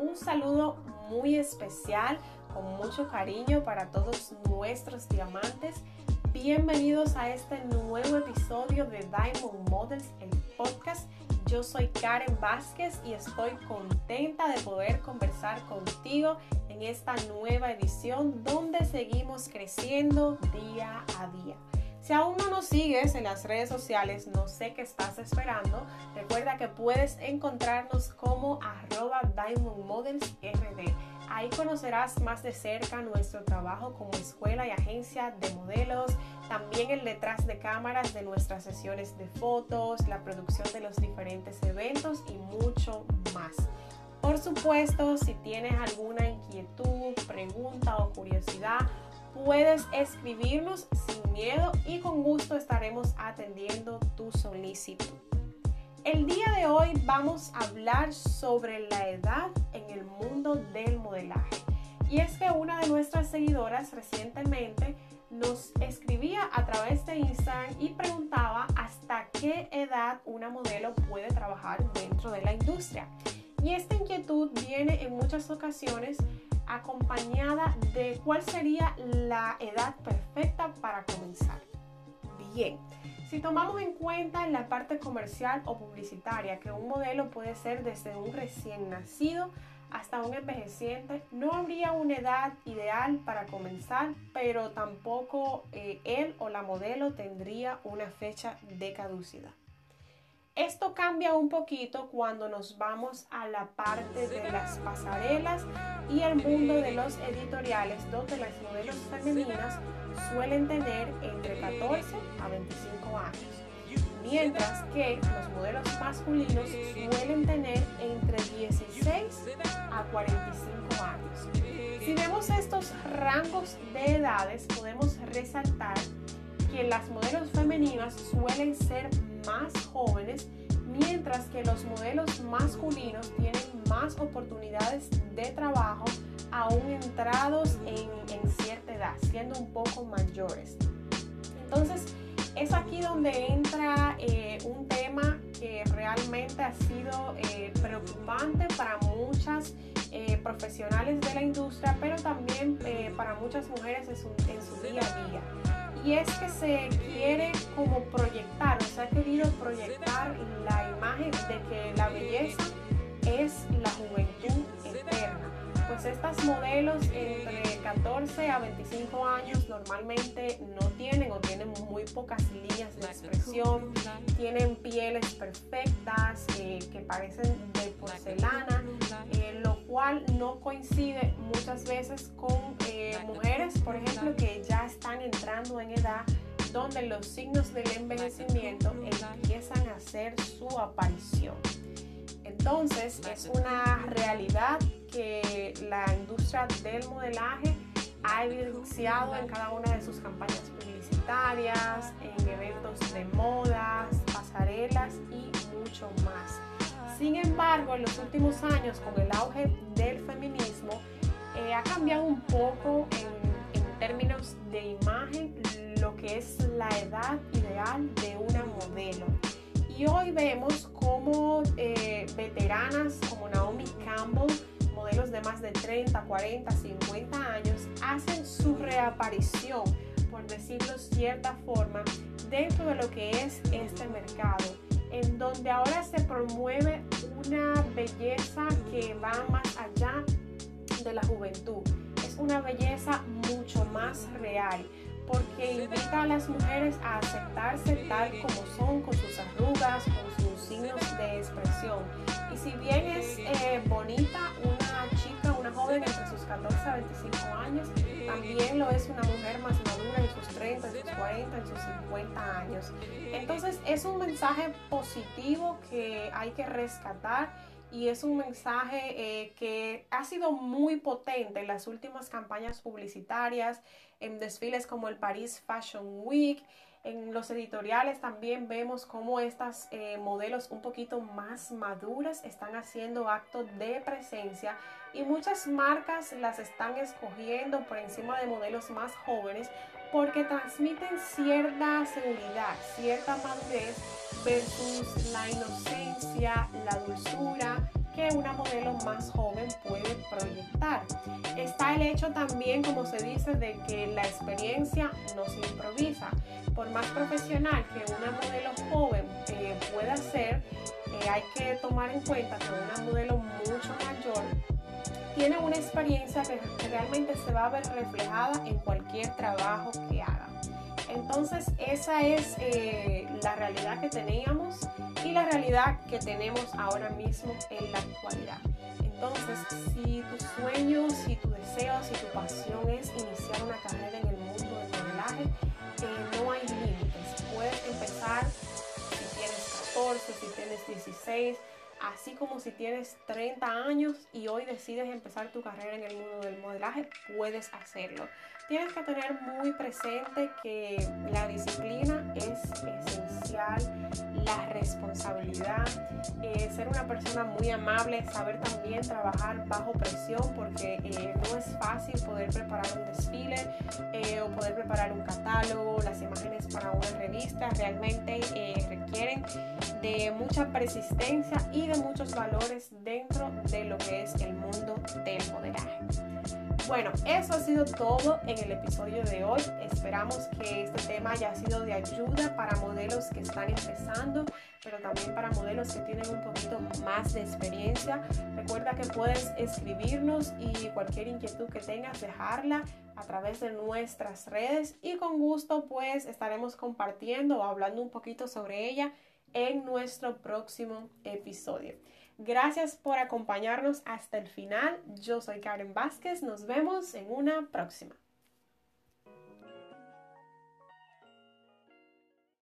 un saludo muy especial, con mucho cariño para todos nuestros diamantes. Bienvenidos a este nuevo episodio de Diamond Models, el podcast. Yo soy Karen Vázquez y estoy contenta de poder conversar contigo en esta nueva edición donde seguimos creciendo día a día. Si aún no nos sigues en las redes sociales, no sé qué estás esperando. Recuerda que puedes encontrarnos como arroba Diamond. Ahí conocerás más de cerca nuestro trabajo como escuela y agencia de modelos, también el detrás de cámaras de nuestras sesiones de fotos, la producción de los diferentes eventos y mucho más. Por supuesto, si tienes alguna inquietud, pregunta o curiosidad, puedes escribirnos sin miedo y con gusto estaremos atendiendo tu solicitud. El día de hoy vamos a hablar sobre la edad en el mundo del modelaje. Y es que una de nuestras seguidoras recientemente nos escribía a través de Instagram y preguntaba hasta qué edad una modelo puede trabajar dentro de la industria. Y esta inquietud viene en muchas ocasiones acompañada de cuál sería la edad perfecta para comenzar. Bien, si tomamos en cuenta en la parte comercial o publicitaria que un modelo puede ser desde un recién nacido hasta un envejeciente, no habría una edad ideal para comenzar, pero tampoco eh, él o la modelo tendría una fecha de caducidad. Esto cambia un poquito cuando nos vamos a la parte de las pasarelas y el mundo de los editoriales, donde las modelos femeninas suelen tener entre 14 a 25 años, mientras que los modelos masculinos suelen tener entre 16 a 45 años. Si vemos estos rangos de edades, podemos resaltar que las modelos femeninas suelen ser más jóvenes, mientras que los modelos masculinos tienen más oportunidades de trabajo aún entrados en, cierta edad, siendo un poco mayores. Entonces, es aquí donde entra eh, un tema que realmente ha sido eh, preocupante para muchas eh, profesionales de la industria, pero también para muchas mujeres en su, en su día a día y es que se quiere como proyectar, o se ha querido proyectar la imagen de que la belleza es la juventud eterna. Pues estas modelos entre 14 a 25 años normalmente no tienen o tienen muy pocas líneas de expresión, tienen pieles perfectas eh, que parecen de porcelana, eh, no coincide muchas veces con eh, mujeres, por ejemplo, que ya están entrando en edad donde los signos del envejecimiento empiezan a hacer su aparición. Entonces es una realidad que la industria del modelaje ha evidenciado en cada una de sus campañas publicitarias, en eventos de modas, pasarelas y mucho más. Sin embargo, en los últimos años, con el auge del feminismo, eh, ha cambiado un poco en, términos de imagen lo que es la edad ideal de una modelo. Y hoy vemos cómo eh, veteranas como Naomi Campbell, modelos de más de 30, 40, 50 años, hacen su reaparición, por decirlo de cierta forma, dentro de lo que es este mercado en donde ahora se promueve una belleza que va más allá de la juventud. Es una belleza mucho más real porque invita a las mujeres a aceptarse tal como son, con sus arrugas, con sus signos de expresión. Y si bien es eh, bonita una chica, una joven entre sus 14 a 25 años, también lo es una mujer más madura en sus 30, en sus 40, en sus 50 años. Entonces es un mensaje positivo que hay que rescatar y es un mensaje eh, que ha sido muy potente en las últimas campañas publicitarias, en desfiles como el Paris Fashion Week, en los editoriales también vemos cómo estas eh, modelos un poquito más maduras están haciendo actos de presencia y muchas marcas las están escogiendo por encima de modelos más jóvenes porque transmiten cierta seguridad, cierta madurez versus la inocencia, la dulzura una modelo más joven puede proyectar. Está el hecho también, como se dice, de que la experiencia no se improvisa. Por más profesional que una modelo joven eh, pueda ser, eh, hay que tomar en cuenta que una modelo mucho mayor tiene una experiencia que, realmente se va a ver reflejada en cualquier trabajo que haga. Entonces esa es eh, la realidad que teníamos y la realidad que tenemos ahora mismo en la actualidad. Entonces, si tu sueño, si tu deseo, si tu pasión es iniciar una carrera en el mundo del modelaje, eh, no hay límites. Puedes empezar si tienes 14, si tienes 16, así como si tienes 30 años y hoy decides empezar tu carrera en el mundo del modelaje, puedes hacerlo. Tienes que tener muy presente que la disciplina es esencial, la responsabilidad, eh, ser una persona muy amable, saber también trabajar bajo presión porque eh, no es fácil poder preparar un desfile eh, o poder preparar un catálogo, las imágenes para una revista realmente requieren de mucha persistencia y de muchos valores dentro de lo que es el mundo del modelaje. Bueno, eso ha sido todo en el episodio de hoy. Esperamos que este tema haya sido de ayuda para modelos que están empezando, pero también para modelos que tienen un poquito más de experiencia. Recuerda que puedes escribirnos y cualquier inquietud que tengas, dejarla a través de nuestras redes y con gusto pues estaremos compartiendo o hablando un poquito sobre ella en nuestro próximo episodio. Gracias por acompañarnos hasta el final. Yo soy Karen Vázquez. Nos vemos en una próxima.